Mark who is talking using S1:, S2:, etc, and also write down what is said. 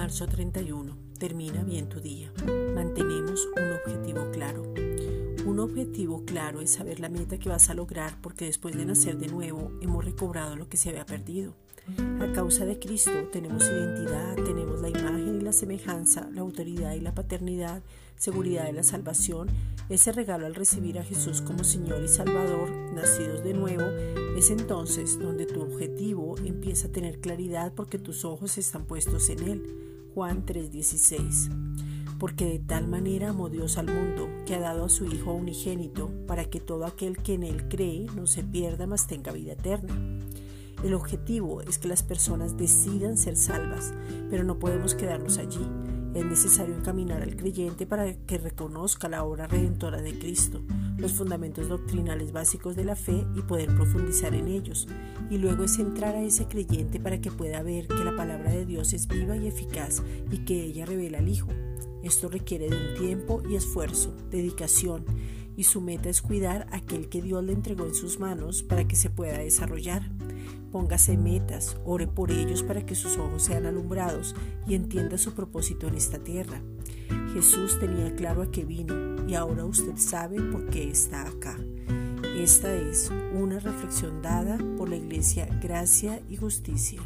S1: Verso 31. Termina bien tu día. Mantenemos un objetivo objetivo claro es saber la meta que vas a lograr porque después de nacer de nuevo hemos recobrado lo que se había perdido. A causa de Cristo tenemos identidad, tenemos la imagen y la semejanza, la autoridad y la paternidad, seguridad de la salvación. Ese regalo al recibir a Jesús como Señor y Salvador, nacidos de nuevo, es entonces donde tu objetivo empieza a tener claridad porque tus ojos están puestos en Él. Juan 3:16 porque de tal manera amó Dios al mundo, que ha dado a su Hijo unigénito, para que todo aquel que en Él cree no se pierda, mas tenga vida eterna. El objetivo es que las personas decidan ser salvas, pero no podemos quedarnos allí. Es necesario encaminar al creyente para que reconozca la obra redentora de Cristo, los fundamentos doctrinales básicos de la fe y poder profundizar en ellos. Y luego es entrar a ese creyente para que pueda ver que la palabra de Dios es viva y eficaz y que ella revela al Hijo. Esto requiere de un tiempo y esfuerzo, dedicación, y su meta es cuidar aquel que Dios le entregó en sus manos para que se pueda desarrollar. Póngase metas, ore por ellos para que sus ojos sean alumbrados y entienda su propósito en esta tierra. Jesús tenía claro a qué vino y ahora usted sabe por qué está acá. Esta es una reflexión dada por la Iglesia Gracia y Justicia.